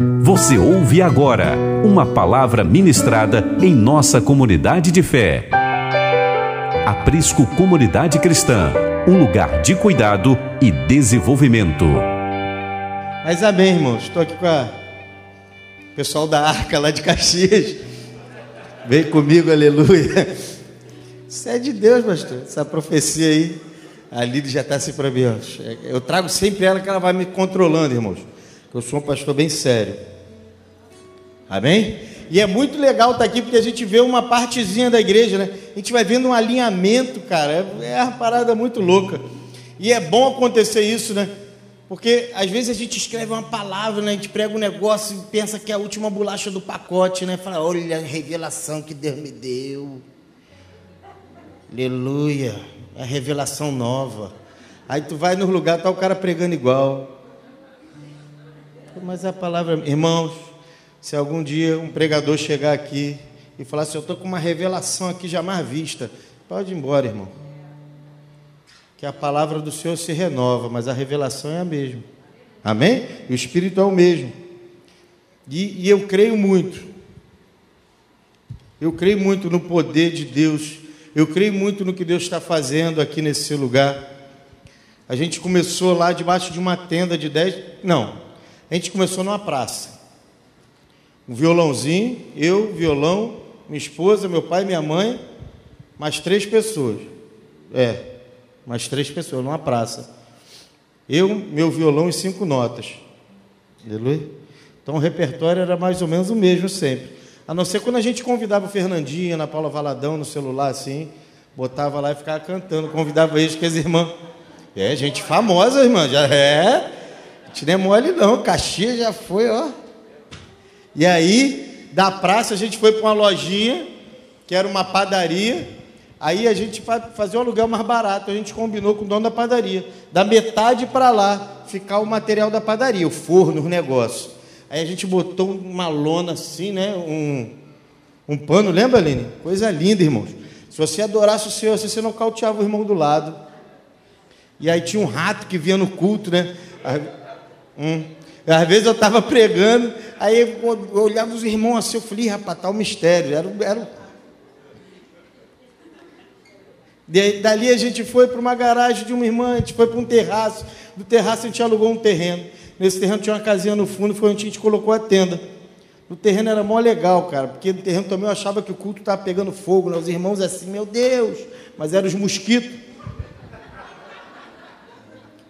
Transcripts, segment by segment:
Você ouve agora uma palavra ministrada em nossa comunidade de fé. Aprisco Comunidade Cristã, um lugar de cuidado e desenvolvimento. Mas amém, irmãos. Estou aqui com a pessoal da Arca lá de Caxias. Vem comigo, aleluia. Isso é de Deus, pastor. Essa profecia aí. A Lídia já está assim para mim. Eu trago sempre ela que ela vai me controlando, irmãos. Eu sou um pastor bem sério. Amém? E é muito legal estar aqui porque a gente vê uma partezinha da igreja, né? A gente vai vendo um alinhamento, cara. É, é uma parada muito louca. E é bom acontecer isso, né? Porque às vezes a gente escreve uma palavra, né? a gente prega um negócio e pensa que é a última bolacha do pacote, né? Fala, olha a revelação que Deus me deu. Aleluia. É a revelação nova. Aí tu vai no lugar, tá o cara pregando igual. Mas a palavra, irmãos, se algum dia um pregador chegar aqui e falar assim, eu estou com uma revelação aqui jamais vista, pode ir embora, irmão. Que a palavra do Senhor se renova, mas a revelação é a mesma. Amém? O Espírito é o mesmo. E, e eu creio muito. Eu creio muito no poder de Deus. Eu creio muito no que Deus está fazendo aqui nesse lugar. A gente começou lá debaixo de uma tenda de dez. Não, a gente começou numa praça. Um violãozinho, eu, violão, minha esposa, meu pai, minha mãe, mais três pessoas. É, mais três pessoas numa praça. Eu, meu violão e cinco notas. Aleluia. Então o repertório era mais ou menos o mesmo sempre. A não ser quando a gente convidava o Fernandinho, Ana Paula Valadão no celular assim, botava lá e ficava cantando, convidava eles que as irmãs. É, gente famosa, irmã, já é. Gente não é mole não, Caxias já foi, ó. E aí, da praça a gente foi para uma lojinha, que era uma padaria. Aí a gente fazia um aluguel mais barato, a gente combinou com o dono da padaria. Da metade para lá, ficar o material da padaria, o forno, os negócios. Aí a gente botou uma lona assim, né? Um, um pano, lembra, Aline? Coisa linda, irmãos. Se você adorasse o Senhor, você não cauteava o irmão do lado. E aí tinha um rato que vinha no culto, né? Hum. Às vezes eu estava pregando, aí eu olhava os irmãos assim, eu falei, rapaz, tá o mistério. Era, era... Dali a gente foi para uma garagem de uma irmã, a gente foi para um terraço. Do terraço a gente alugou um terreno. Nesse terreno tinha uma casinha no fundo, foi onde a gente colocou a tenda. No terreno era mó legal, cara, porque no terreno também eu achava que o culto estava pegando fogo, né? os irmãos assim, meu Deus, mas eram os mosquitos.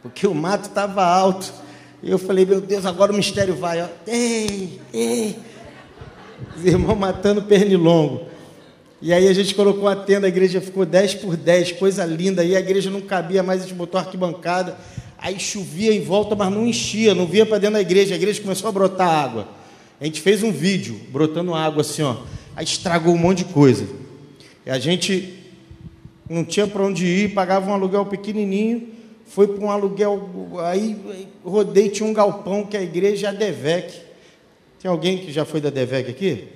Porque o mato estava alto. E eu falei, meu Deus, agora o mistério vai. Ó. Ei, ei. Os irmãos matando pernilongo. E aí a gente colocou a tenda, a igreja ficou 10 por 10, coisa linda. Aí a igreja não cabia mais, a gente botou arquibancada. Aí chovia em volta, mas não enchia, não via para dentro da igreja. A igreja começou a brotar água. A gente fez um vídeo brotando água assim, ó. Aí estragou um monte de coisa. E a gente não tinha para onde ir, pagava um aluguel pequenininho foi para um aluguel, aí rodei, tinha um galpão que a igreja é a Devec. Tem alguém que já foi da Devec aqui?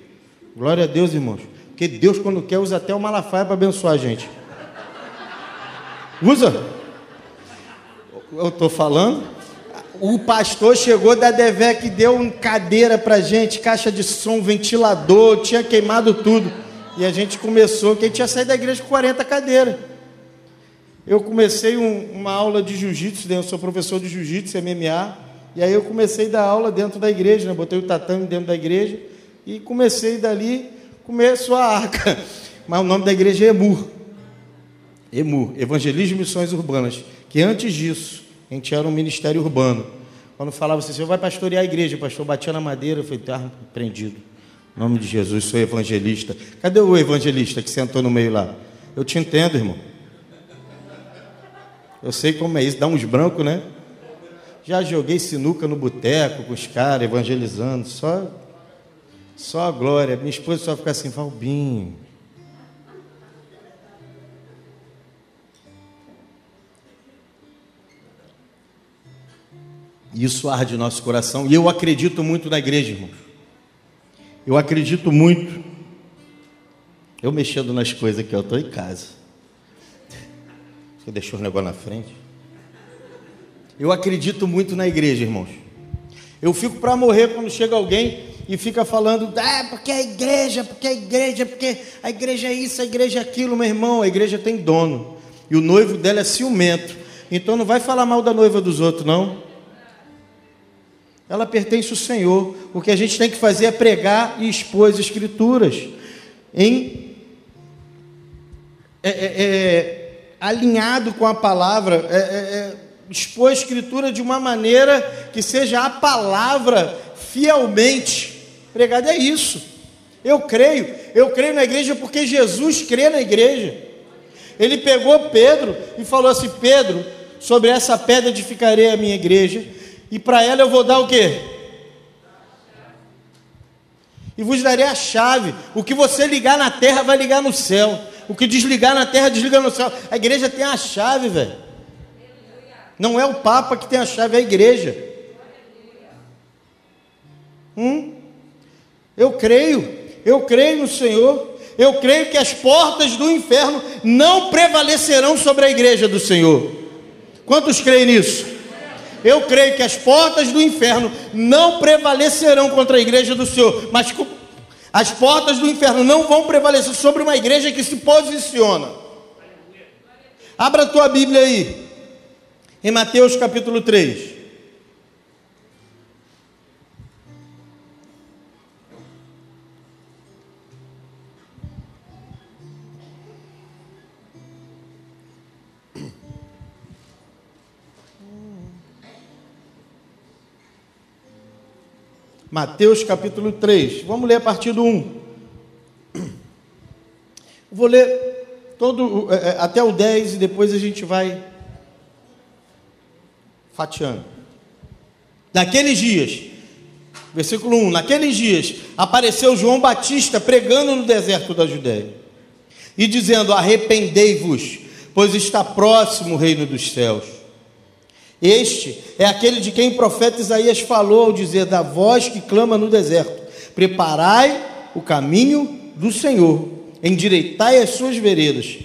Glória a Deus, irmãos. Porque Deus, quando quer, usa até o Malafaia para abençoar a gente. Usa. Eu estou falando. O pastor chegou da Devec deu cadeira para gente, caixa de som, ventilador, tinha queimado tudo. E a gente começou, que a gente ia sair da igreja com 40 cadeiras. Eu comecei um, uma aula de jiu-jitsu, né? eu sou professor de jiu-jitsu, MMA, e aí eu comecei a dar aula dentro da igreja, né? botei o tatame dentro da igreja, e comecei dali, começou a arca. Mas o nome da igreja é Emur. Emur, Evangelismo e Missões Urbanas. Que antes disso, a gente era um ministério urbano. Quando falava assim, você vai pastorear a igreja, o pastor batia na madeira, eu falei, tá prendido. Em nome de Jesus, sou evangelista. Cadê o evangelista que sentou no meio lá? Eu te entendo, irmão. Eu sei como é isso, dá uns brancos, né? Já joguei sinuca no boteco com os caras, evangelizando, só, só a glória. Minha esposa só fica assim, Valbinho. Isso arde nosso coração. E eu acredito muito na igreja, irmãos. Eu acredito muito. Eu mexendo nas coisas aqui, eu estou em casa. Você deixou os negócios na frente. Eu acredito muito na igreja, irmãos. Eu fico para morrer quando chega alguém e fica falando, ah, porque a igreja, porque a igreja, porque a igreja é isso, a igreja é aquilo, meu irmão, a igreja tem dono. E o noivo dela é ciumento. Então não vai falar mal da noiva dos outros, não. Ela pertence ao Senhor. O que a gente tem que fazer é pregar e expor as escrituras em é, é, é, alinhado com a palavra, é, é, é, expor a escritura de uma maneira que seja a palavra fielmente pregada. É isso. Eu creio, eu creio na igreja porque Jesus crê na igreja. Ele pegou Pedro e falou assim: Pedro, sobre essa pedra edificarei a minha igreja, e para ela eu vou dar o quê? E vos darei a chave. O que você ligar na terra vai ligar no céu. O que desligar na terra desliga no céu. A igreja tem a chave, velho. Não é o Papa que tem a chave, é a igreja. Hum? Eu creio, eu creio no Senhor. Eu creio que as portas do inferno não prevalecerão sobre a igreja do Senhor. Quantos creem nisso? Eu creio que as portas do inferno não prevalecerão contra a igreja do Senhor, mas as portas do inferno não vão prevalecer sobre uma igreja que se posiciona. Abra a tua Bíblia aí, em Mateus capítulo 3. Mateus capítulo 3. Vamos ler a partir do 1. Vou ler todo, é, é, até o 10 e depois a gente vai fatiando. Naqueles dias, versículo 1: Naqueles dias apareceu João Batista pregando no deserto da Judéia e dizendo: Arrependei-vos, pois está próximo o reino dos céus. Este é aquele de quem o profeta Isaías falou ao dizer: Da voz que clama no deserto: Preparai o caminho do Senhor, endireitai as suas veredas.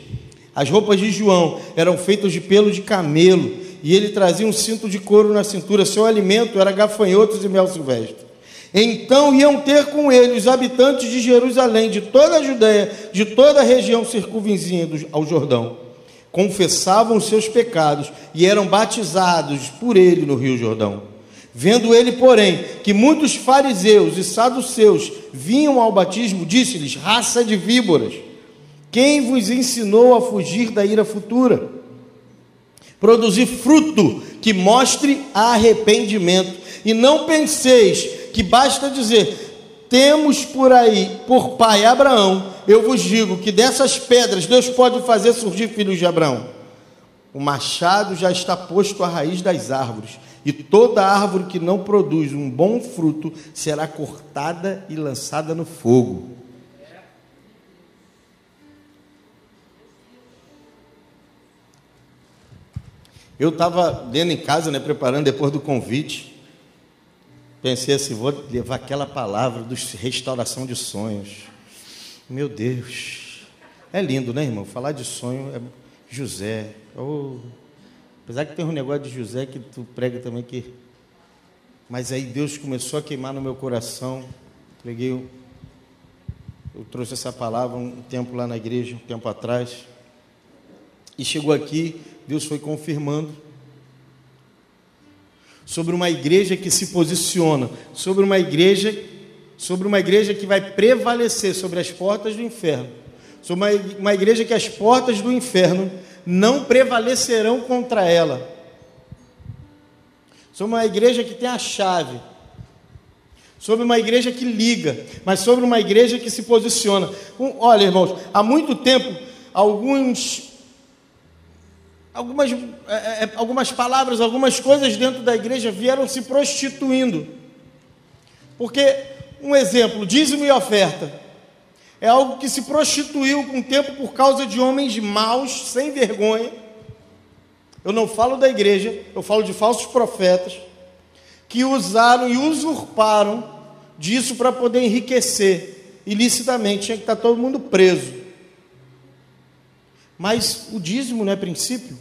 As roupas de João eram feitas de pelo de camelo, e ele trazia um cinto de couro na cintura. Seu alimento era gafanhotos e mel silvestre. Então iam ter com ele os habitantes de Jerusalém, de toda a Judéia, de toda a região circunvizinha ao Jordão confessavam os seus pecados e eram batizados por ele no Rio Jordão. Vendo ele, porém, que muitos fariseus e saduceus vinham ao batismo, disse-lhes: raça de víboras, quem vos ensinou a fugir da ira futura? Produzir fruto que mostre arrependimento, e não penseis que basta dizer: temos por aí por pai Abraão, eu vos digo que dessas pedras Deus pode fazer surgir filhos de Abraão. O machado já está posto à raiz das árvores, e toda árvore que não produz um bom fruto será cortada e lançada no fogo. Eu estava dentro em casa, né, preparando depois do convite. Pensei assim, vou levar aquela palavra de restauração de sonhos. Meu Deus. É lindo, né, irmão? Falar de sonho é José. Oh. Apesar que tem um negócio de José que tu prega também que. Mas aí Deus começou a queimar no meu coração. Preguei. Eu trouxe essa palavra um tempo lá na igreja, um tempo atrás. E chegou aqui, Deus foi confirmando sobre uma igreja que se posiciona, sobre uma igreja sobre uma igreja que vai prevalecer sobre as portas do inferno, sobre uma, uma igreja que as portas do inferno não prevalecerão contra ela, sobre uma igreja que tem a chave, sobre uma igreja que liga, mas sobre uma igreja que se posiciona. Olha, irmãos, há muito tempo, alguns algumas, é, é, algumas palavras, algumas coisas dentro da igreja vieram se prostituindo. Porque um exemplo, dízimo e oferta. É algo que se prostituiu com o tempo por causa de homens maus, sem vergonha. Eu não falo da igreja, eu falo de falsos profetas que usaram e usurparam disso para poder enriquecer ilicitamente. Tinha que estar todo mundo preso. Mas o dízimo não é princípio.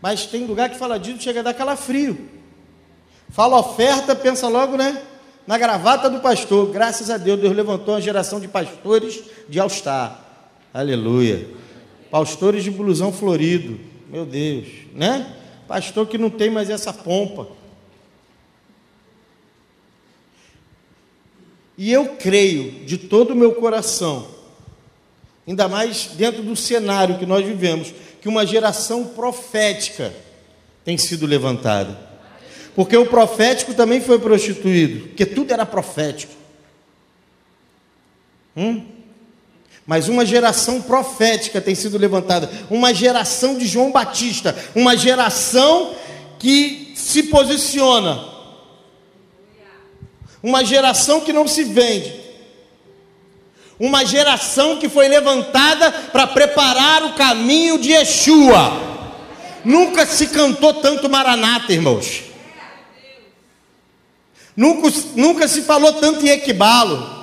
Mas tem lugar que fala dízimo, chega a dar calafrio. Fala oferta, pensa logo, né? Na gravata do pastor. Graças a Deus, Deus levantou uma geração de pastores de All-Star. Aleluia. Pastores de blusão florido. Meu Deus, né? Pastor que não tem mais essa pompa. E eu creio de todo o meu coração, ainda mais dentro do cenário que nós vivemos, que uma geração profética tem sido levantada. Porque o profético também foi prostituído, porque tudo era profético. Hum? Mas uma geração profética tem sido levantada, uma geração de João Batista, uma geração que se posiciona uma geração que não se vende, uma geração que foi levantada para preparar o caminho de Yeshua. Nunca se cantou tanto Maranata, irmãos. Nunca, nunca se falou tanto em Equibalo.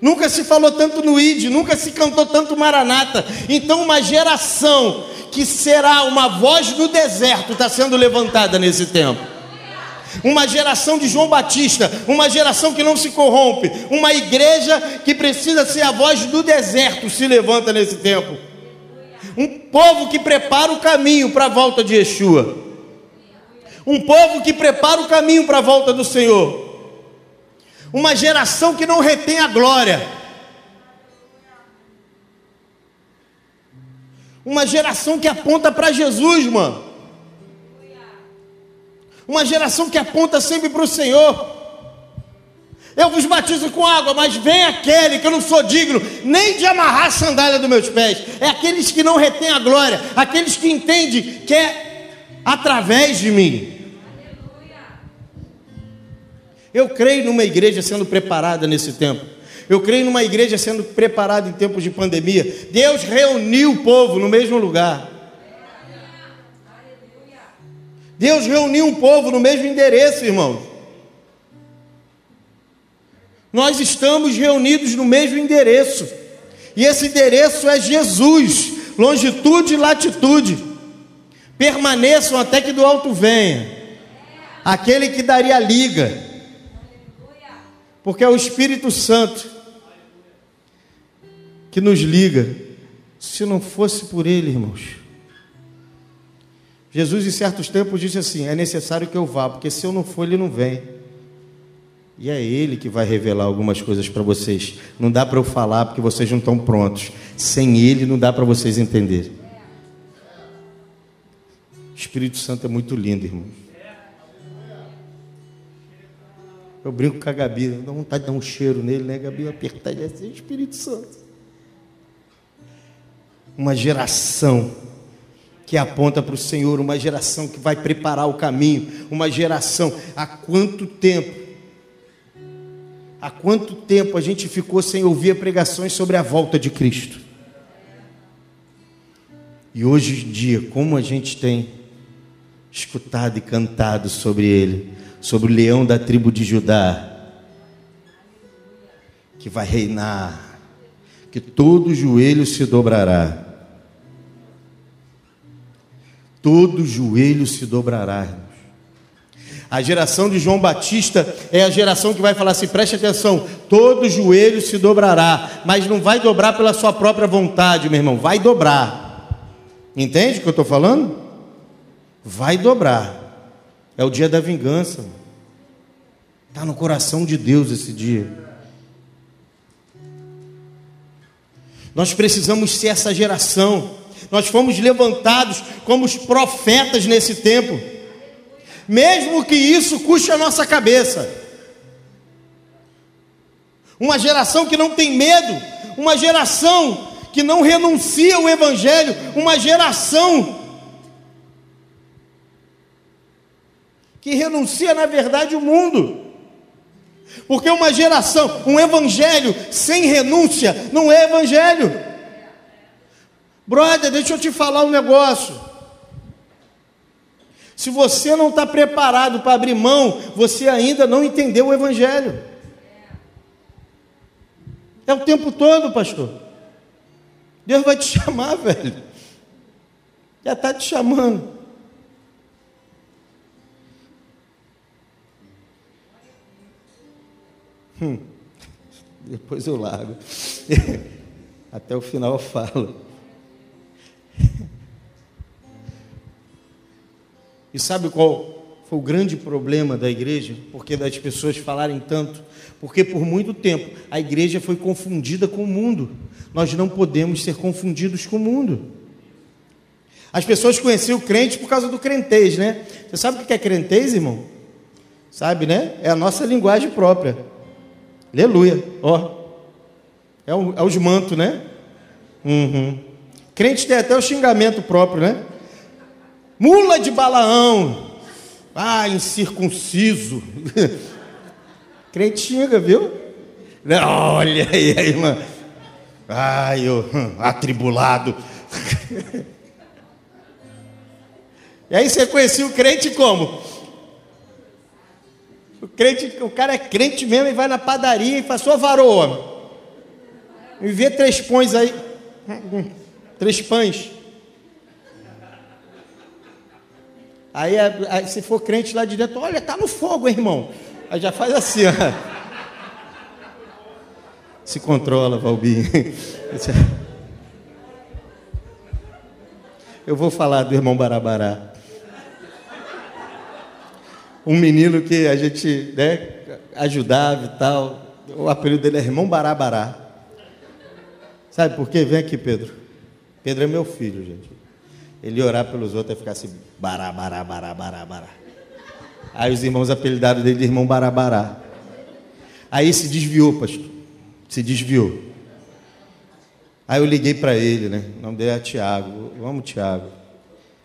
Nunca se falou tanto no Ide, nunca se cantou tanto Maranata. Então, uma geração que será uma voz do deserto está sendo levantada nesse tempo uma geração de João Batista, uma geração que não se corrompe, uma igreja que precisa ser a voz do deserto se levanta nesse tempo. Um povo que prepara o caminho para a volta de Yeshua. Um povo que prepara o caminho para a volta do Senhor. Uma geração que não retém a glória. Uma geração que aponta para Jesus, mano. Uma geração que aponta sempre para o Senhor. Eu vos batizo com água, mas vem aquele que eu não sou digno nem de amarrar a sandália dos meus pés. É aqueles que não retêm a glória, aqueles que entendem que é através de mim. Eu creio numa igreja sendo preparada nesse tempo. Eu creio numa igreja sendo preparada em tempos de pandemia. Deus reuniu o povo no mesmo lugar. Deus reuniu um povo no mesmo endereço, irmãos. Nós estamos reunidos no mesmo endereço. E esse endereço é Jesus, longitude e latitude. Permaneçam até que do alto venha. Aquele que daria liga. Porque é o Espírito Santo que nos liga. Se não fosse por ele, irmãos, Jesus, em certos tempos, disse assim: é necessário que eu vá, porque se eu não for, ele não vem. E é ele que vai revelar algumas coisas para vocês. Não dá para eu falar porque vocês não estão prontos. Sem ele, não dá para vocês entenderem. Espírito Santo é muito lindo, irmão. Eu brinco com a Gabi, dá vontade de dar um cheiro nele, né, Gabi? Apertar ele assim, Espírito Santo. Uma geração que aponta para o Senhor, uma geração que vai preparar o caminho, uma geração. Há quanto tempo? Há quanto tempo a gente ficou sem ouvir pregações sobre a volta de Cristo? E hoje em dia, como a gente tem escutado e cantado sobre ele, sobre o leão da tribo de Judá, que vai reinar, que todo joelho se dobrará todo joelho se dobrará. A geração de João Batista é a geração que vai falar assim: preste atenção, todo joelho se dobrará, mas não vai dobrar pela sua própria vontade, meu irmão, vai dobrar. Entende o que eu estou falando? Vai dobrar. É o dia da vingança. Está no coração de Deus esse dia. Nós precisamos ser essa geração nós fomos levantados como os profetas nesse tempo, mesmo que isso custe a nossa cabeça. Uma geração que não tem medo, uma geração que não renuncia ao Evangelho, uma geração que renuncia, na verdade, o mundo. Porque uma geração, um evangelho sem renúncia, não é evangelho. Brother, deixa eu te falar um negócio. Se você não está preparado para abrir mão, você ainda não entendeu o Evangelho. É o tempo todo, pastor. Deus vai te chamar, velho. Já está te chamando. Hum, depois eu largo. Até o final eu falo. E sabe qual foi o grande problema da igreja? Porque das pessoas falarem tanto? Porque por muito tempo a igreja foi confundida com o mundo. Nós não podemos ser confundidos com o mundo. As pessoas conheciam o crente por causa do crentez, né? Você sabe o que é crentez, irmão? Sabe, né? É a nossa linguagem própria. Aleluia. Ó. É, o, é os mantos, né? Uhum. Crente tem até o xingamento próprio, né? Mula de Balaão. Ah, incircunciso. Crente xinga, viu? Olha aí, irmã. Ai, o atribulado. E aí você conhecia o crente como? O crente, o cara é crente mesmo e vai na padaria e faz sua varoa. Me vê três pães aí. Três pães. Aí, aí, se for crente lá de dentro, olha, tá no fogo, hein, irmão. Aí já faz assim, ó. Se controla, Valbinho. Eu vou falar do irmão Barabará um menino que a gente né, ajudava e tal. O apelido dele é irmão Barabará. Sabe por quê? Vem aqui, Pedro. Pedro é meu filho, gente. Ele orar pelos outros e ficar assim, bará, bará, bará, bará, bará. Aí os irmãos apelidaram dele de irmão Barabará. Aí se desviou, pastor. Se desviou. Aí eu liguei para ele, né? O nome dele é Tiago. Vamos, Tiago.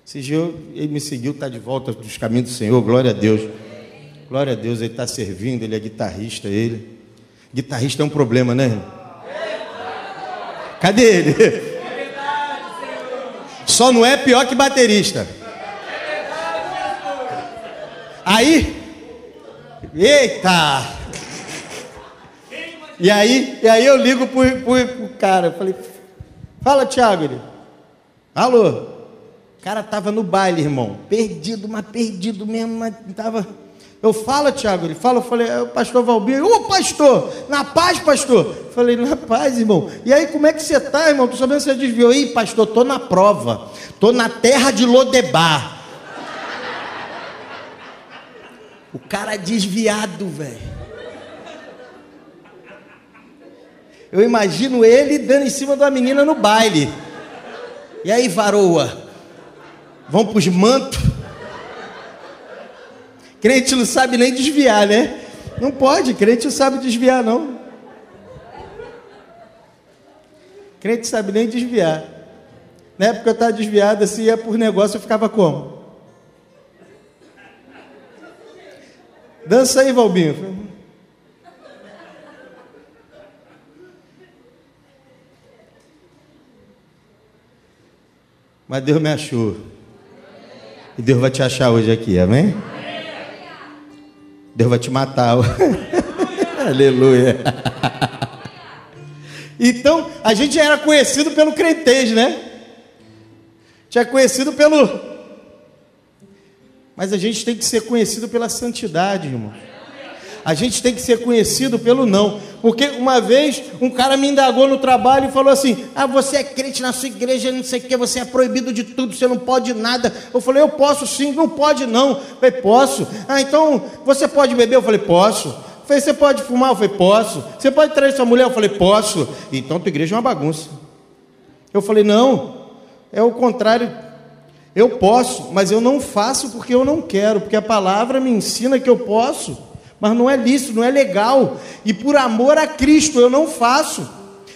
Esse dia ele me seguiu, está de volta dos caminhos do Senhor, glória a Deus. Glória a Deus, ele está servindo, ele é guitarrista, ele. Guitarrista é um problema, né? Cadê ele? Só não é pior que baterista. Aí, eita! E aí, e aí eu ligo pro, pro, pro cara, falei, fala Tiago, ele, alô? Cara estava no baile, irmão, perdido, mas perdido mesmo, mas estava. Eu falo, Tiago, ele fala, eu falei, é o pastor Valbir, ô pastor, na paz, pastor. Eu falei, na paz, irmão. E aí, como é que você está, irmão? Tô sabendo que você desviou. Ih, pastor, tô na prova, tô na terra de Lodebar. O cara desviado, velho. Eu imagino ele dando em cima da menina no baile. E aí, varoa? Vão para os mantos. Crente não sabe nem desviar, né? Não pode, crente não sabe desviar, não. Crente sabe nem desviar. Na época eu estava desviado, assim, ia por negócio, eu ficava como? Dança aí, Valbinho. Mas Deus me achou. E Deus vai te achar hoje aqui, amém? Deus vai te matar. Aleluia. então, a gente era conhecido pelo crentez, né? Tinha conhecido pelo. Mas a gente tem que ser conhecido pela santidade, irmão. A gente tem que ser conhecido pelo não. Porque uma vez um cara me indagou no trabalho e falou assim: Ah, você é crente na sua igreja, não sei o que, você é proibido de tudo, você não pode nada. Eu falei: Eu posso sim, não pode não. Eu falei: Posso. Ah, então você pode beber? Eu falei: Posso. Eu falei: Você pode fumar? Eu falei: Posso. Você pode trair sua mulher? Eu falei: Posso. Então tua igreja é uma bagunça. Eu falei: Não, é o contrário. Eu posso, mas eu não faço porque eu não quero, porque a palavra me ensina que eu posso mas não é lícito, não é legal. E por amor a Cristo eu não faço.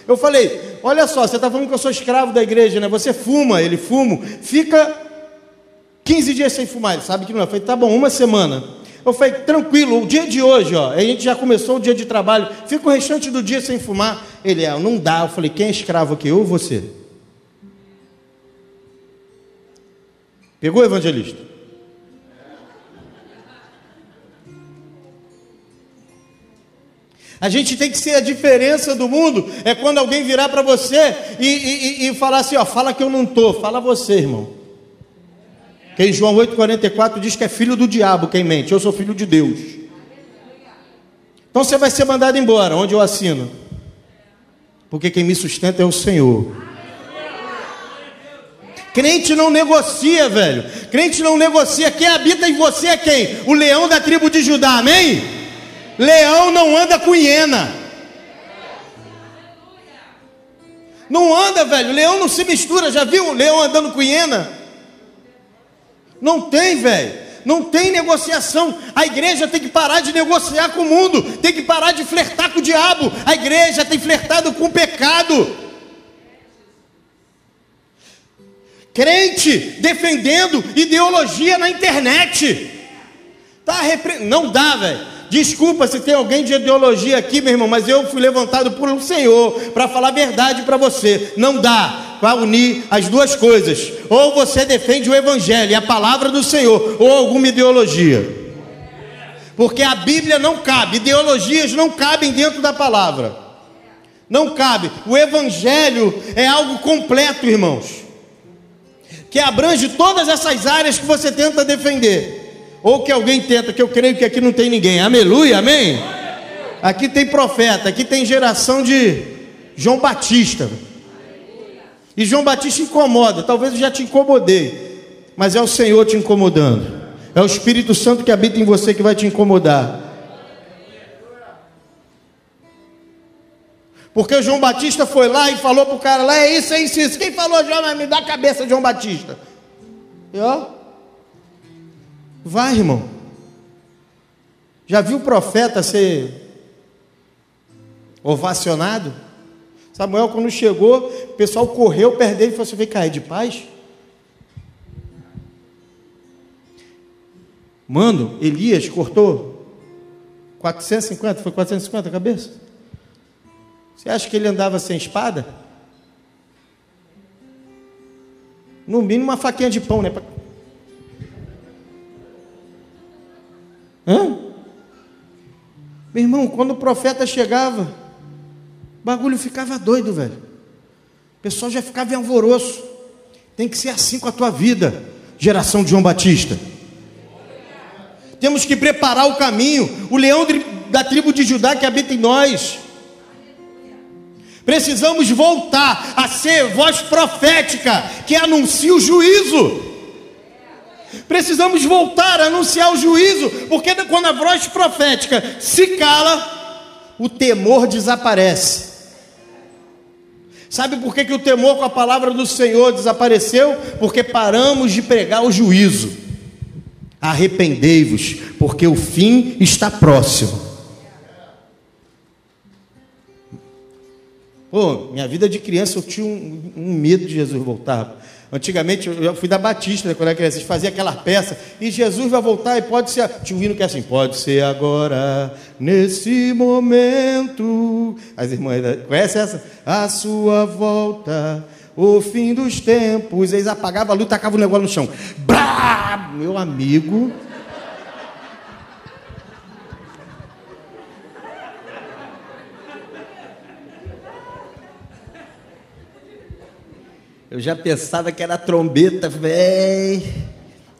Eu falei: olha só, você está falando que eu sou escravo da igreja, né? Você fuma, ele fuma, fica 15 dias sem fumar. Ele sabe que não é. Eu falei: tá bom, uma semana. Eu falei: tranquilo, o dia de hoje, ó, a gente já começou o dia de trabalho, fica o restante do dia sem fumar. Ele é, não dá. Eu falei: quem é escravo aqui? Eu ou você? Pegou, evangelista? A gente tem que ser a diferença do mundo. É quando alguém virar para você e, e, e, falar assim: ó, fala que eu não estou. Fala você, irmão. Quem João 8,44 diz que é filho do diabo quem mente. Eu sou filho de Deus. Então você vai ser mandado embora. Onde eu assino? Porque quem me sustenta é o Senhor. Crente não negocia, velho. Crente não negocia. Quem habita em você é quem? O leão da tribo de Judá, amém? Leão não anda com hiena. Não anda, velho. Leão não se mistura. Já viu o leão andando com hiena? Não tem, velho. Não tem negociação. A igreja tem que parar de negociar com o mundo, tem que parar de flertar com o diabo. A igreja tem flertado com o pecado. Crente defendendo ideologia na internet. Tá repre... Não dá, velho. Desculpa se tem alguém de ideologia aqui, meu irmão, mas eu fui levantado por um Senhor para falar a verdade para você. Não dá para unir as duas coisas. Ou você defende o Evangelho e a palavra do Senhor, ou alguma ideologia. Porque a Bíblia não cabe, ideologias não cabem dentro da palavra. Não cabe. O Evangelho é algo completo, irmãos, que abrange todas essas áreas que você tenta defender ou que alguém tenta, que eu creio que aqui não tem ninguém. Aleluia, amém? Aqui tem profeta, aqui tem geração de João Batista. E João Batista incomoda, talvez eu já te incomodei, mas é o Senhor te incomodando. É o Espírito Santo que habita em você que vai te incomodar. Porque João Batista foi lá e falou para o cara lá, é isso, é isso, é isso. Quem falou, João, me dá a cabeça João Batista. E ó, Vai, irmão. Já viu o profeta ser ovacionado? Samuel, quando chegou, o pessoal correu perto dele e falou assim: vem cair de paz. Mano, Elias cortou 450, foi 450 a cabeça? Você acha que ele andava sem espada? No mínimo uma faquinha de pão, né? Hã? Meu irmão, quando o profeta chegava, o bagulho ficava doido, velho. O pessoal já ficava em alvoroço. Tem que ser assim com a tua vida, geração de João Batista. Temos que preparar o caminho. O leão da tribo de Judá que habita em nós. Precisamos voltar a ser voz profética que anuncia o juízo. Precisamos voltar a anunciar o juízo, porque quando a voz profética se cala, o temor desaparece. Sabe por que, que o temor com a palavra do Senhor desapareceu? Porque paramos de pregar o juízo. Arrependei-vos, porque o fim está próximo. Pô, minha vida de criança eu tinha um, um medo de Jesus voltar. Antigamente eu fui da Batista, né, quando era criança, fazia aquela peça, e Jesus vai voltar e pode ser. Tinha um hino que é assim, pode ser agora, nesse momento. As irmãs, conhecem essa? A sua volta, o fim dos tempos. Eles apagavam a luz, tacavam o negócio no chão. Brá! Meu amigo. Eu já pensava que era trombeta, velho.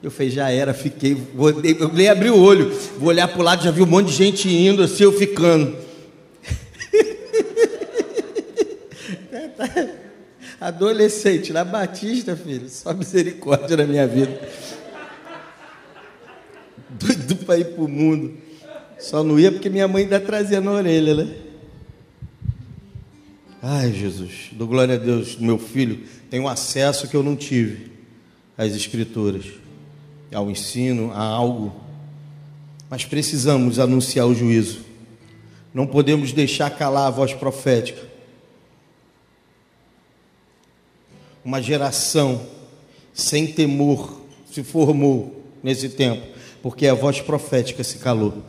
Eu falei, já era, fiquei. Eu nem abri o olho. Vou olhar para o lado, já vi um monte de gente indo, assim, eu ficando. Adolescente, na Batista, filho, só misericórdia na minha vida. Doido para ir para o mundo. Só não ia porque minha mãe ainda trazia na orelha, né? Ai, Jesus, dou glória a Deus, meu filho tem um acesso que eu não tive às Escrituras, ao ensino, a algo. Mas precisamos anunciar o juízo. Não podemos deixar calar a voz profética. Uma geração sem temor se formou nesse tempo, porque a voz profética se calou.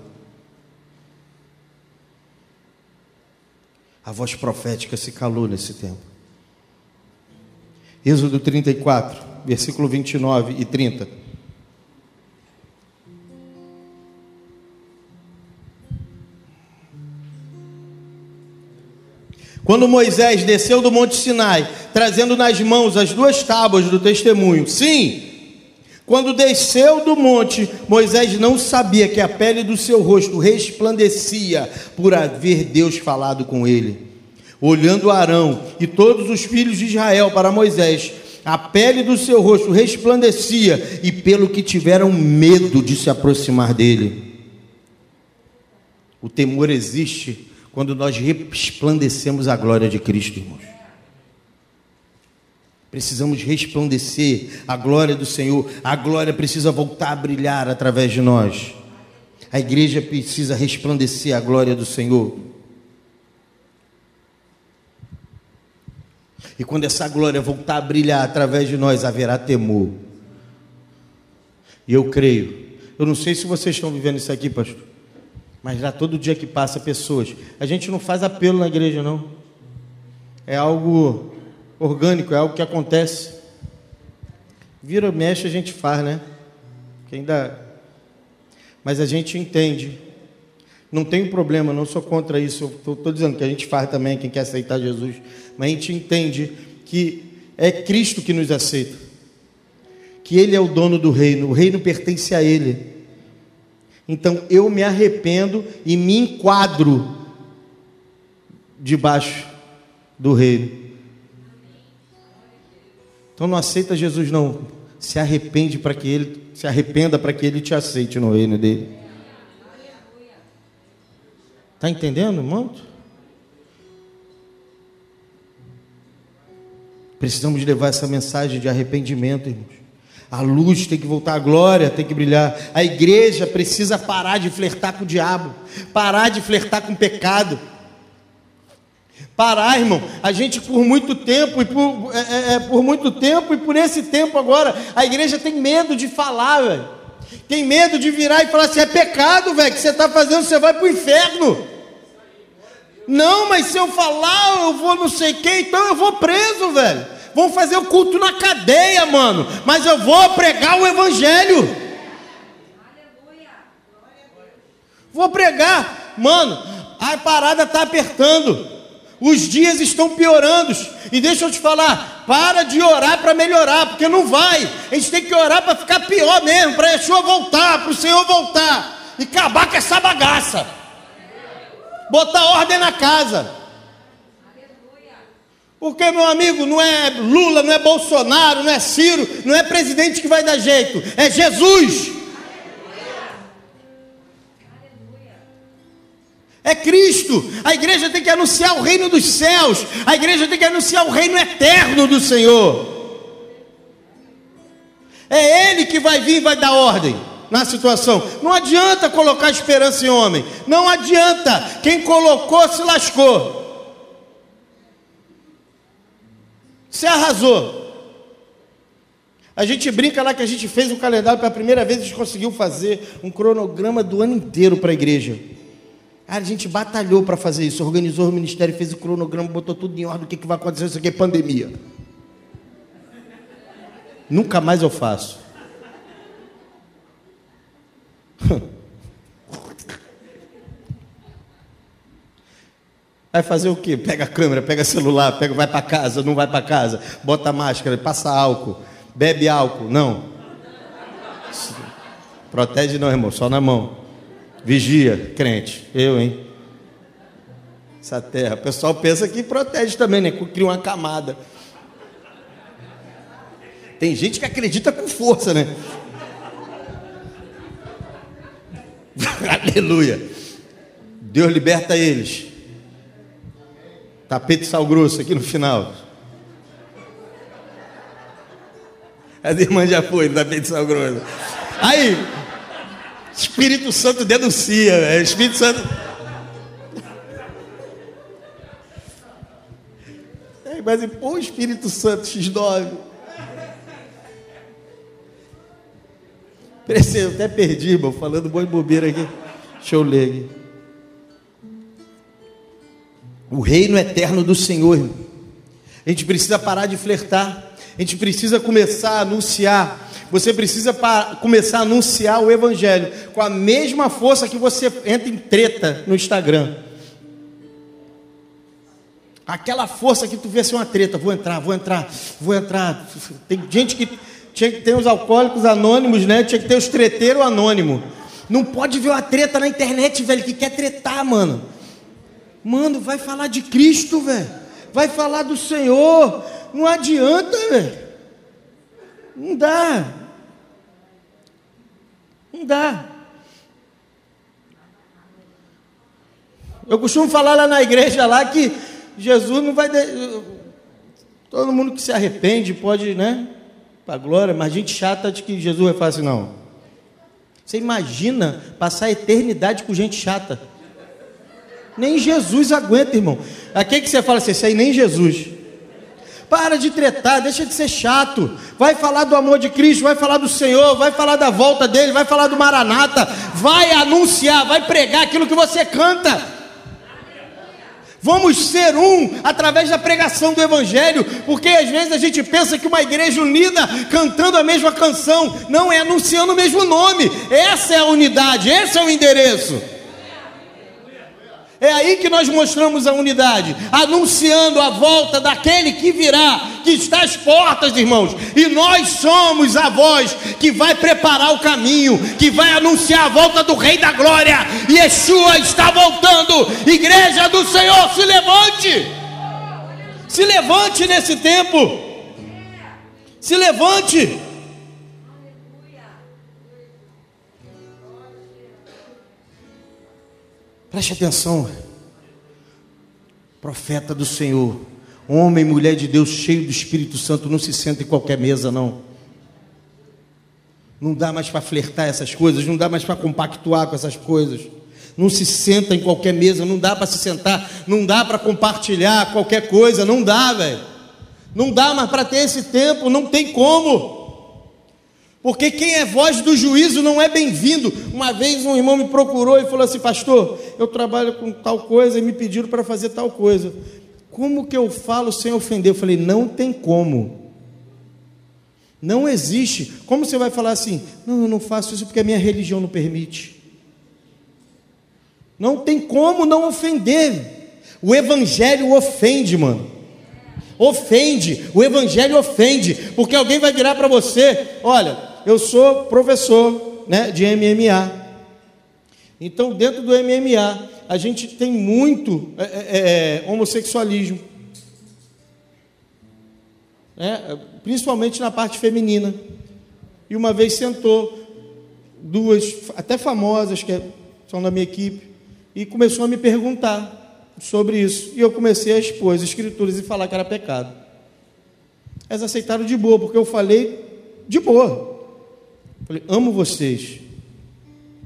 A voz profética se calou nesse tempo. Êxodo 34, versículo 29 e 30. Quando Moisés desceu do Monte Sinai, trazendo nas mãos as duas tábuas do testemunho, sim, Quando desceu do monte, Moisés não sabia que a pele do seu rosto resplandecia por haver Deus falado com ele. Olhando Arão e todos os filhos de Israel para Moisés, a pele do seu rosto resplandecia, e pelo que tiveram medo de se aproximar dele. O temor existe quando nós resplandecemos a glória de Cristo, irmãos. Precisamos resplandecer a glória do Senhor. A glória precisa voltar a brilhar através de nós. A igreja precisa resplandecer a glória do Senhor. E quando essa glória voltar a brilhar através de nós, haverá temor. E eu creio. Eu não sei se vocês estão vivendo isso aqui, pastor. Mas lá todo dia que passa pessoas. A gente não faz apelo na igreja, não. É algo orgânico, é algo que acontece. Vira, mexe, a gente faz, né? Que ainda... Mas a gente entende. Não tem problema, não sou contra isso. Estou dizendo que a gente faz também, quem quer aceitar Jesus. Mas a gente entende que é Cristo que nos aceita. Que Ele é o dono do reino. O reino pertence a Ele. Então eu me arrependo e me enquadro debaixo do reino. Então não aceita Jesus não. Se arrepende para que ele se arrependa para que ele te aceite no reino dele. Tá entendendo, irmão? Precisamos levar essa mensagem de arrependimento, irmãos. A luz tem que voltar, a glória tem que brilhar. A igreja precisa parar de flertar com o diabo, parar de flertar com o pecado parar, irmão. A gente por muito tempo e por, é, é, é, por muito tempo e por esse tempo agora, a igreja tem medo de falar, velho. Tem medo de virar e falar assim: é pecado, velho, que você está fazendo, você vai para o inferno. Não, mas se eu falar, eu vou não sei quem, então eu vou preso, velho. Vão fazer o culto na cadeia, mano. Mas eu vou pregar o evangelho. Vou pregar, mano. A parada está apertando. Os dias estão piorando. E deixa eu te falar, para de orar para melhorar, porque não vai. A gente tem que orar para ficar pior mesmo, para Yeshua voltar, para o Senhor voltar e acabar com essa bagaça. Botar ordem na casa. Porque, meu amigo, não é Lula, não é Bolsonaro, não é Ciro, não é presidente que vai dar jeito, é Jesus. É Cristo. A igreja tem que anunciar o reino dos céus. A igreja tem que anunciar o reino eterno do Senhor. É Ele que vai vir e vai dar ordem na situação. Não adianta colocar esperança em homem. Não adianta. Quem colocou se lascou. Se arrasou. A gente brinca lá que a gente fez um calendário pela primeira vez, a gente conseguiu fazer um cronograma do ano inteiro para a igreja. A gente batalhou para fazer isso, organizou o ministério, fez o cronograma, botou tudo em ordem, o que, que vai acontecer, isso aqui é pandemia. Nunca mais eu faço. Vai fazer o quê? Pega a câmera, pega celular, pega, vai para casa, não vai para casa, bota máscara, passa álcool, bebe álcool. Não. Protege não, irmão, só na mão. Vigia, crente. Eu, hein? Essa terra. O pessoal pensa que protege também, né? Cria uma camada. Tem gente que acredita com força, né? Aleluia. Deus liberta eles. Tapete sal grosso aqui no final. As irmãs já foi, tapete sal grosso. Aí, Espírito Santo denuncia, velho. Espírito Santo. Aí, mas, pô, Espírito Santo, X9. Parecia, eu até perdi, irmão, falando boi bobeira aqui. Deixa eu ler aqui. O reino eterno do Senhor. Irmão. A gente precisa parar de flertar. A gente precisa começar a anunciar. Você precisa começar a anunciar o Evangelho com a mesma força que você entra em treta no Instagram. Aquela força que tu vê ser uma treta, vou entrar, vou entrar, vou entrar. Tem gente que tinha que ter os alcoólicos anônimos, né? Tinha que ter os treteiros anônimos. Não pode ver uma treta na internet, velho, que quer tretar, mano. Mano, vai falar de Cristo, velho. Vai falar do Senhor. Não adianta, velho. Não dá. Não dá. Eu costumo falar lá na igreja lá que Jesus não vai. De... Todo mundo que se arrepende pode, né? Para glória, mas gente chata de que Jesus vai falar assim, não. Você imagina passar a eternidade com gente chata. Nem Jesus aguenta, irmão. Aqui que você fala assim, isso aí nem Jesus. Para de tretar, deixa de ser chato. Vai falar do amor de Cristo, vai falar do Senhor, vai falar da volta dele, vai falar do Maranata, vai anunciar, vai pregar aquilo que você canta. Vamos ser um através da pregação do Evangelho, porque às vezes a gente pensa que uma igreja unida cantando a mesma canção, não é anunciando o mesmo nome. Essa é a unidade, esse é o endereço. É aí que nós mostramos a unidade, anunciando a volta daquele que virá, que está às portas, irmãos. E nós somos a voz que vai preparar o caminho, que vai anunciar a volta do Rei da Glória. Yeshua está voltando. Igreja do Senhor, se levante. Se levante nesse tempo. Se levante. Preste atenção. Profeta do Senhor, homem e mulher de Deus, cheio do Espírito Santo, não se senta em qualquer mesa, não. Não dá mais para flertar essas coisas, não dá mais para compactuar com essas coisas. Não se senta em qualquer mesa, não dá para se sentar, não dá para compartilhar qualquer coisa, não dá, velho. Não dá mais para ter esse tempo, não tem como. Porque quem é voz do juízo não é bem-vindo. Uma vez um irmão me procurou e falou assim: Pastor, eu trabalho com tal coisa e me pediram para fazer tal coisa. Como que eu falo sem ofender? Eu falei: Não tem como. Não existe. Como você vai falar assim? Não, eu não faço isso porque a minha religião não permite. Não tem como não ofender. O evangelho ofende, mano. Ofende. O evangelho ofende, porque alguém vai virar para você, olha, eu sou professor né, de MMA. Então, dentro do MMA, a gente tem muito é, é, é homossexualismo. Né, principalmente na parte feminina. E uma vez sentou duas, até famosas, que são da minha equipe, e começou a me perguntar sobre isso. E eu comecei a expor as escrituras e falar que era pecado. Elas aceitaram de boa, porque eu falei de boa. Falei, amo vocês.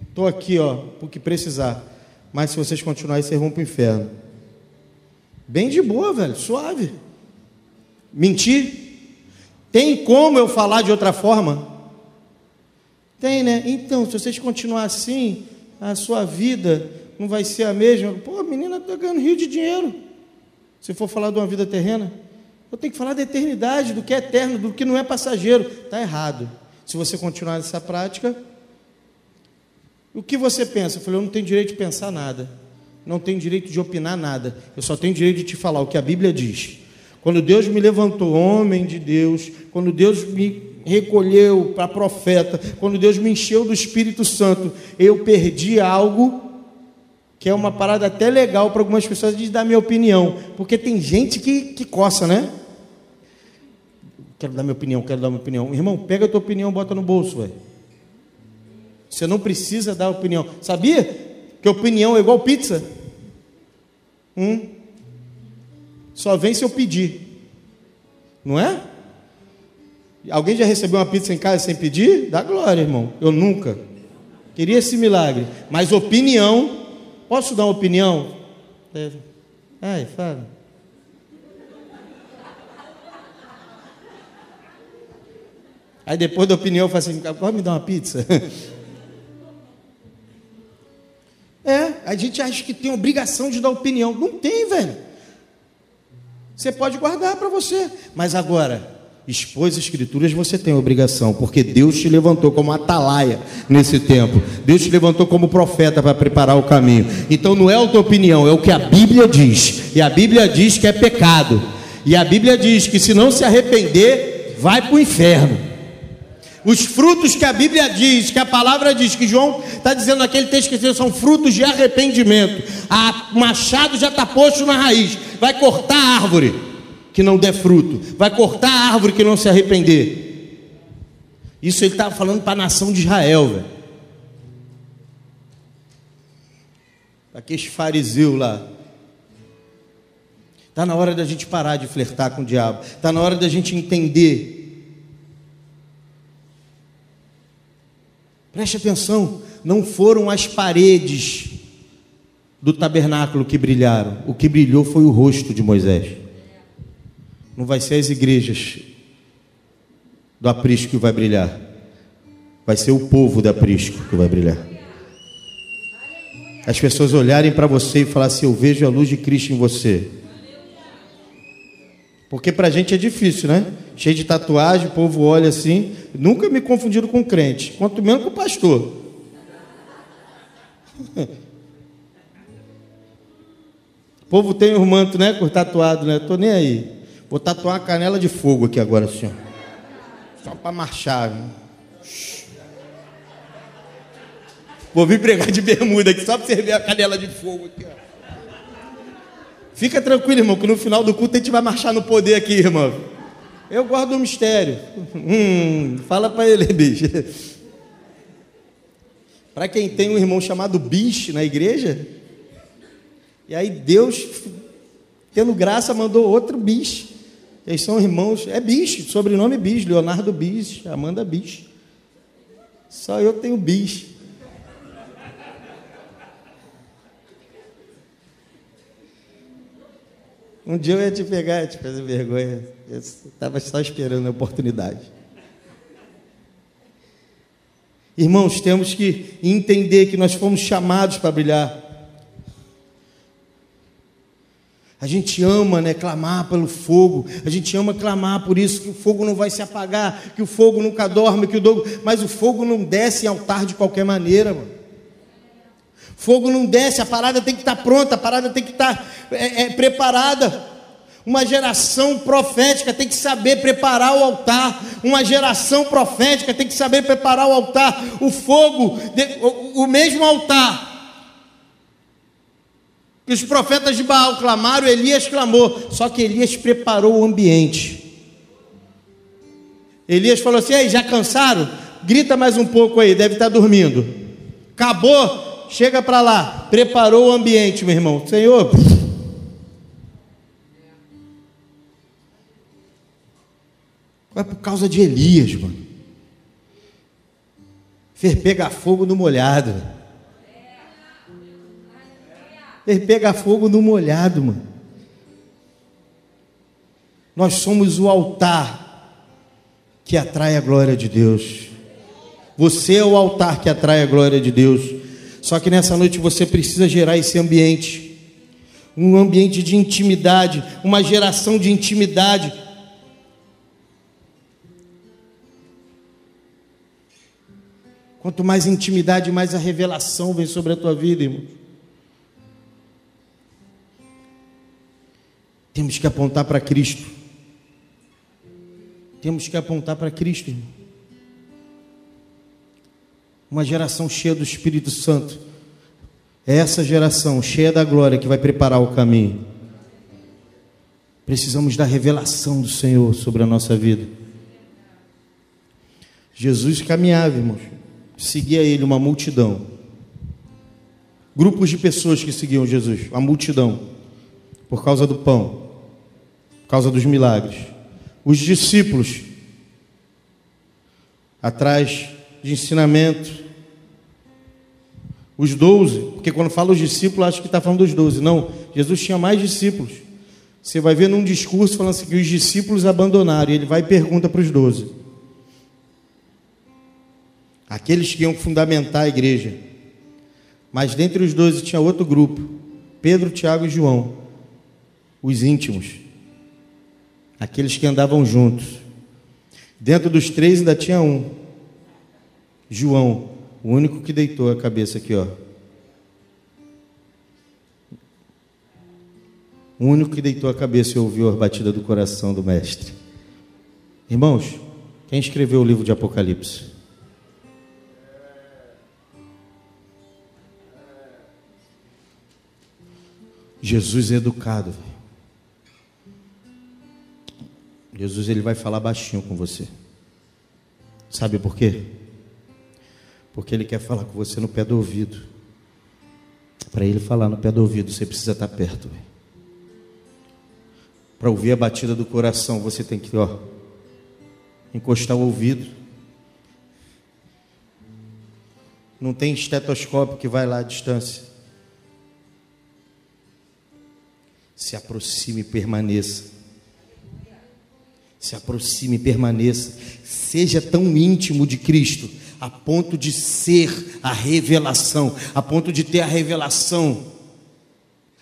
Estou aqui, ó, porque precisar. Mas se vocês continuarem, vocês vão para o inferno. Bem de boa, velho, suave. Mentir? Tem como eu falar de outra forma? Tem, né? Então, se vocês continuar assim, a sua vida não vai ser a mesma. Pô, a menina está ganhando rio de dinheiro. Se for falar de uma vida terrena, eu tenho que falar da eternidade, do que é eterno, do que não é passageiro. Está errado. Se você continuar nessa prática, o que você pensa? Eu falei, eu não tenho direito de pensar nada, não tenho direito de opinar nada, eu só tenho direito de te falar o que a Bíblia diz. Quando Deus me levantou, homem de Deus, quando Deus me recolheu para profeta, quando Deus me encheu do Espírito Santo, eu perdi algo que é uma parada até legal para algumas pessoas de dar minha opinião, porque tem gente que, que coça, né? Quero dar minha opinião, quero dar minha opinião. Irmão, pega a tua opinião, bota no bolso, velho. Você não precisa dar opinião. Sabia que opinião é igual pizza? Hum? Só vem se eu pedir. Não é? Alguém já recebeu uma pizza em casa sem pedir? Dá glória, irmão. Eu nunca. Queria esse milagre. Mas opinião, posso dar uma opinião? É. Ai, fala. Aí depois da opinião eu falo assim, pode me dar uma pizza? É, a gente acha que tem obrigação de dar opinião. Não tem, velho. Você pode guardar para você. Mas agora, expor as escrituras você tem obrigação, porque Deus te levantou como atalaia nesse tempo. Deus te levantou como profeta para preparar o caminho. Então não é a tua opinião, é o que a Bíblia diz. E a Bíblia diz que é pecado. E a Bíblia diz que se não se arrepender, vai para o inferno. Os frutos que a Bíblia diz, que a palavra diz, que João está dizendo naquele texto que são frutos de arrependimento. O machado já está posto na raiz. Vai cortar a árvore que não der fruto. Vai cortar a árvore que não se arrepender. Isso ele estava falando para a nação de Israel, velho. Aqueles fariseus lá. Está na hora da gente parar de flertar com o diabo. Está na hora da gente entender Preste atenção, não foram as paredes do tabernáculo que brilharam, o que brilhou foi o rosto de Moisés. Não vai ser as igrejas do aprisco que vai brilhar, vai ser o povo do aprisco que vai brilhar. As pessoas olharem para você e falar assim: Eu vejo a luz de Cristo em você. Porque para a gente é difícil, né? Cheio de tatuagem, o povo olha assim. Nunca me confundiram com crente, quanto menos com pastor. O povo tem o manto, né? Com tatuado, né? Tô nem aí. Vou tatuar uma canela de fogo aqui agora, senhor. Só para marchar. Vou vir pregar de bermuda aqui, só para você ver a canela de fogo aqui, ó. Fica tranquilo, irmão, que no final do culto a gente vai marchar no poder aqui, irmão. Eu guardo o mistério. Hum, fala para ele, bicho. Para quem tem um irmão chamado bicho na igreja, e aí Deus, tendo graça, mandou outro bicho. Eles são irmãos, é bicho, sobrenome bicho, Leonardo bicho, Amanda bicho. Só eu tenho bicho. Um dia eu ia te pegar, ia te fazer vergonha. Eu estava só esperando a oportunidade. Irmãos, temos que entender que nós fomos chamados para brilhar. A gente ama, né, clamar pelo fogo. A gente ama clamar por isso que o fogo não vai se apagar, que o fogo nunca dorme, que o dogo, mas o fogo não desce em altar de qualquer maneira, mano. Fogo não desce, a parada tem que estar pronta, a parada tem que estar é, é, preparada. Uma geração profética tem que saber preparar o altar. Uma geração profética tem que saber preparar o altar. O fogo, o mesmo altar que os profetas de Baal clamaram, Elias clamou. Só que Elias preparou o ambiente. Elias falou assim: Ei, já cansaram? Grita mais um pouco aí, deve estar dormindo. Acabou? Chega para lá, preparou o ambiente, meu irmão. Senhor, é por causa de Elias, mano. Fez pegar fogo no molhado. Fez pegar fogo no molhado, mano. Nós somos o altar que atrai a glória de Deus. Você é o altar que atrai a glória de Deus. Só que nessa noite você precisa gerar esse ambiente um ambiente de intimidade, uma geração de intimidade. Quanto mais intimidade, mais a revelação vem sobre a tua vida, irmão. Temos que apontar para Cristo. Temos que apontar para Cristo, irmão uma geração cheia do Espírito Santo. É essa geração cheia da glória que vai preparar o caminho. Precisamos da revelação do Senhor sobre a nossa vida. Jesus caminhava, irmãos. Seguia ele uma multidão. Grupos de pessoas que seguiam Jesus, a multidão, por causa do pão, por causa dos milagres. Os discípulos, atrás de ensinamento, os doze, porque quando fala os discípulos, acho que está falando dos doze. Não, Jesus tinha mais discípulos. Você vai ver num discurso falando assim que os discípulos abandonaram, e ele vai e pergunta para os doze. Aqueles que iam fundamentar a igreja. Mas dentre os doze tinha outro grupo: Pedro, Tiago e João, os íntimos, aqueles que andavam juntos. Dentro dos três ainda tinha um, João, o único que deitou a cabeça aqui, ó. O único que deitou a cabeça e ouviu a batida do coração do mestre. Irmãos, Quem escreveu o livro de Apocalipse? Jesus é educado. Jesus ele vai falar baixinho com você. Sabe por quê? Porque ele quer falar com você no pé do ouvido. Para ele falar no pé do ouvido, você precisa estar perto. Para ouvir a batida do coração, você tem que, ó, encostar o ouvido. Não tem estetoscópio que vai lá à distância. Se aproxime e permaneça. Se aproxime e permaneça. Seja tão íntimo de Cristo, a ponto de ser a revelação, a ponto de ter a revelação,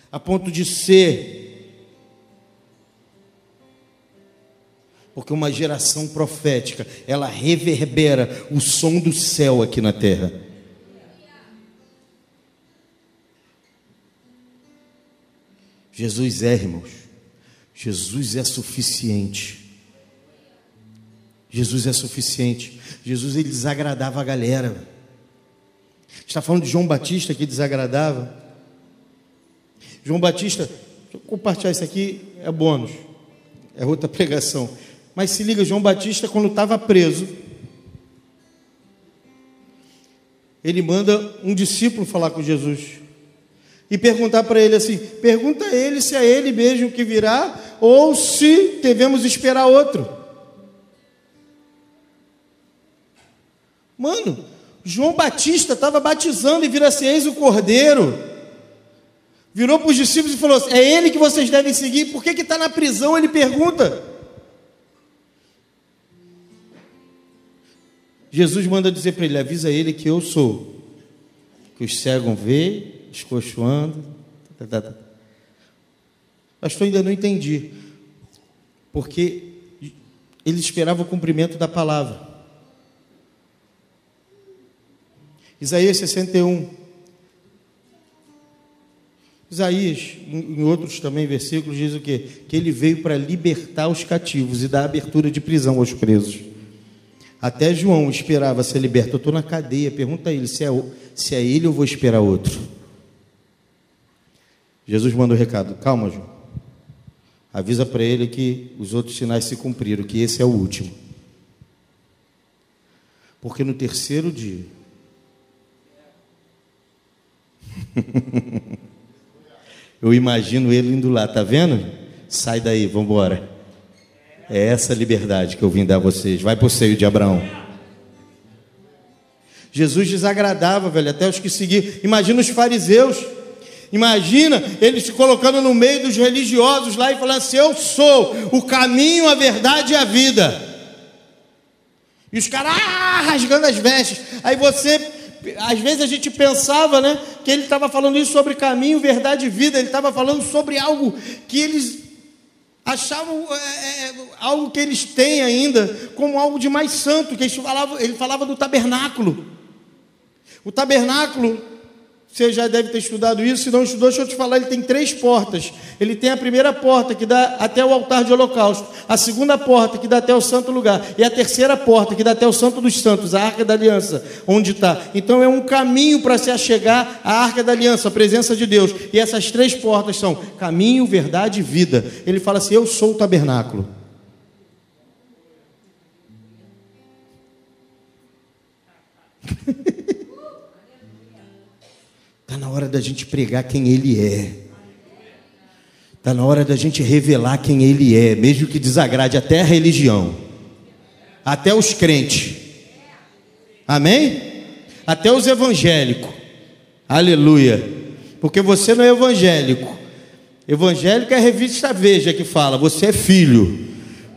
a ponto de ser porque uma geração profética, ela reverbera o som do céu aqui na terra. Jesus é, irmãos. Jesus é suficiente. Jesus é suficiente. Jesus ele desagradava a galera. Está falando de João Batista que desagradava. João Batista, compartilhar isso aqui, é bônus. É outra pregação. Mas se liga, João Batista, quando estava preso, ele manda um discípulo falar com Jesus e perguntar para ele assim: pergunta a ele se é ele mesmo que virá ou se devemos esperar outro. Mano, João Batista estava batizando e vira assim: eis o cordeiro. Virou para os discípulos e falou: assim, é ele que vocês devem seguir. Por que está na prisão? Ele pergunta. Jesus manda dizer para ele: avisa ele que eu sou, que os cegos vê, escochoando. Tá, tá, tá. Pastor, ainda não entendi, porque ele esperava o cumprimento da palavra. Isaías 61. Isaías, em outros também versículos, diz o quê? Que ele veio para libertar os cativos e dar abertura de prisão aos presos. Até João esperava ser liberto. Eu estou na cadeia. Pergunta a ele se é, se é ele ou vou esperar outro. Jesus manda o um recado: calma, João. Avisa para ele que os outros sinais se cumpriram, que esse é o último. Porque no terceiro dia. Eu imagino ele indo lá, tá vendo? Sai daí, vamos embora. É essa liberdade que eu vim dar a vocês. Vai para o seio de Abraão. Jesus desagradava, velho, até os que seguiam. Imagina os fariseus. Imagina eles se colocando no meio dos religiosos lá e falando assim: Eu sou o caminho, a verdade e a vida. E os caras ah, rasgando as vestes. Aí você, às vezes a gente pensava, né, que ele estava falando isso sobre caminho, verdade e vida. Ele estava falando sobre algo que eles achavam é, é, é, algo que eles têm ainda como algo de mais santo, que eles falavam, ele falava do tabernáculo. O tabernáculo você já deve ter estudado isso, se não estudou, deixa eu te falar, ele tem três portas. Ele tem a primeira porta que dá até o altar de holocausto, a segunda porta que dá até o santo lugar, e a terceira porta que dá até o santo dos santos, a arca da aliança, onde está. Então é um caminho para se achegar à arca da aliança, a presença de Deus. E essas três portas são caminho, verdade e vida. Ele fala assim: Eu sou o tabernáculo. Está na hora da gente pregar quem Ele é. Está na hora da gente revelar quem Ele é, mesmo que desagrade até a religião, até os crentes. Amém? Até os evangélicos. Aleluia. Porque você não é evangélico. Evangélico é a revista Veja que fala: você é filho,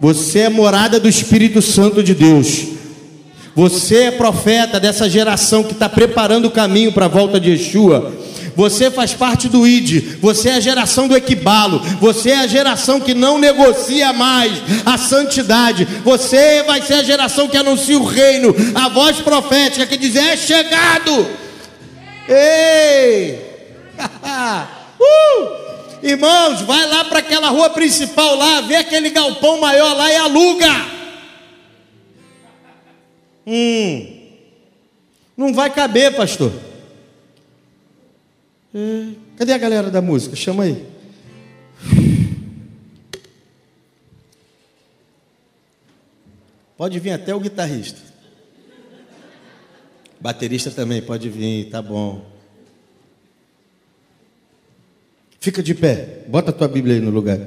você é morada do Espírito Santo de Deus. Você é profeta dessa geração que está preparando o caminho para a volta de Yeshua. Você faz parte do ID, você é a geração do equibalo, você é a geração que não negocia mais a santidade, você vai ser a geração que anuncia o reino, a voz profética que diz: é chegado. Ei! uh! Irmãos, vai lá para aquela rua principal lá, vê aquele galpão maior lá e aluga. Hum, não vai caber, pastor. É, cadê a galera da música? Chama aí. Pode vir até o guitarrista. Baterista também pode vir, tá bom. Fica de pé, bota a tua Bíblia aí no lugar.